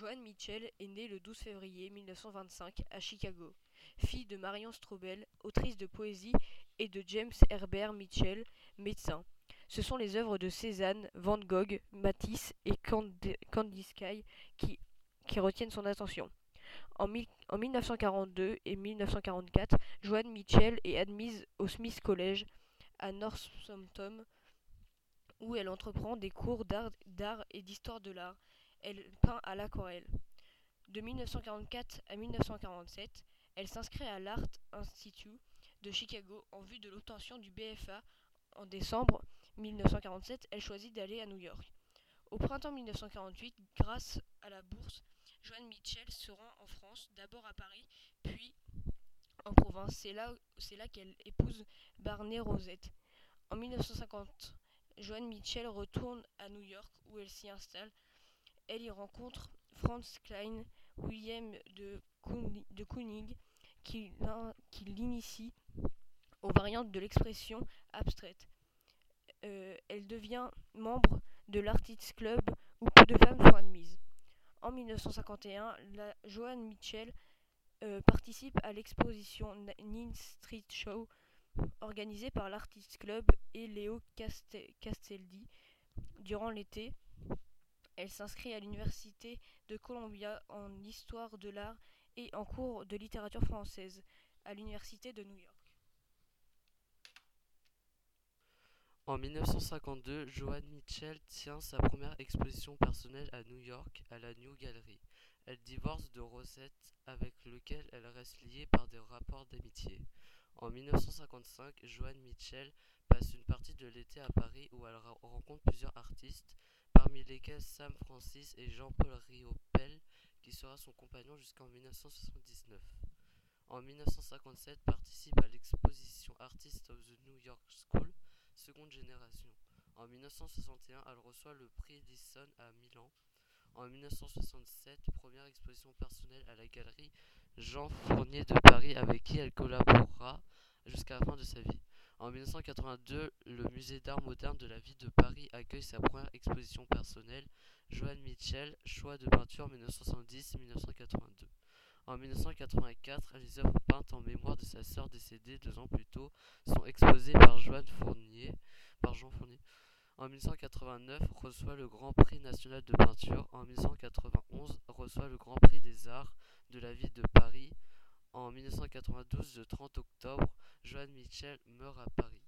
Joanne Mitchell est née le 12 février 1925 à Chicago, fille de Marion Strobel, autrice de poésie, et de James Herbert Mitchell, médecin. Ce sont les œuvres de Cézanne, Van Gogh, Matisse et Candice qui, qui retiennent son attention. En, 1942 et 1944, Joanne Mitchell est admise au Smith College à Northampton, où elle entreprend des cours d'art et d'histoire de l'art elle peint à l'aquarelle. De 1944 à 1947, elle s'inscrit à l'Art Institute de Chicago en vue de l'obtention du BFA. En décembre 1947, elle choisit d'aller à New York. Au printemps 1948, grâce à la bourse, Joanne Mitchell se rend en France, d'abord à Paris, puis en province. C'est là, qu'elle épouse Barney Rosette. En 1950, Joanne Mitchell retourne à New York où elle s'y installe elle y rencontre Franz Klein, William de, Kooning, qui, l'initie aux variantes de l'expression abstraite. Euh, elle devient membre de l'Artists Club où peu de femmes sont admises. En 1951, la Joanne Mitchell euh, participe à l'exposition Nin Street Show organisée par l'Artists Club et Léo Castelli durant l'été elle s'inscrit à l'Université de Columbia en histoire de l'art et en cours de littérature française à l'Université de New York. En 1952, Joanne Mitchell tient sa première exposition personnelle à New York à la New Gallery. Elle divorce de Rosette avec lequel elle reste liée par des rapports d'amitié. En 1955, Joanne Mitchell passe une partie de l'été à Paris où elle rencontre plusieurs artistes parmi lesquels Sam Francis et Jean-Paul Riopel, qui sera son compagnon jusqu'en 1979. En 1957, participe à l'exposition Artists of the New York School, seconde génération. En 1961, elle reçoit le prix Edison à Milan. En 1967, première exposition personnelle à la galerie Jean Fournier de Paris avec qui elle collaborera jusqu'à la fin de sa vie. En 1982, le musée d'art moderne de la ville de Paris accueille sa première exposition personnelle, Joanne Mitchell, choix de peinture 1970-1982. En 1984, les œuvres peintes en mémoire de sa sœur décédée deux ans plus tôt sont exposées par, Joanne Jean Fournier. En 1989, reçoit le Grand Prix national de peinture. En 1991, reçoit le Grand Prix des arts de la ville de Paris. En 1992, le 30 octobre, Joanne Mitchell meurt à Paris.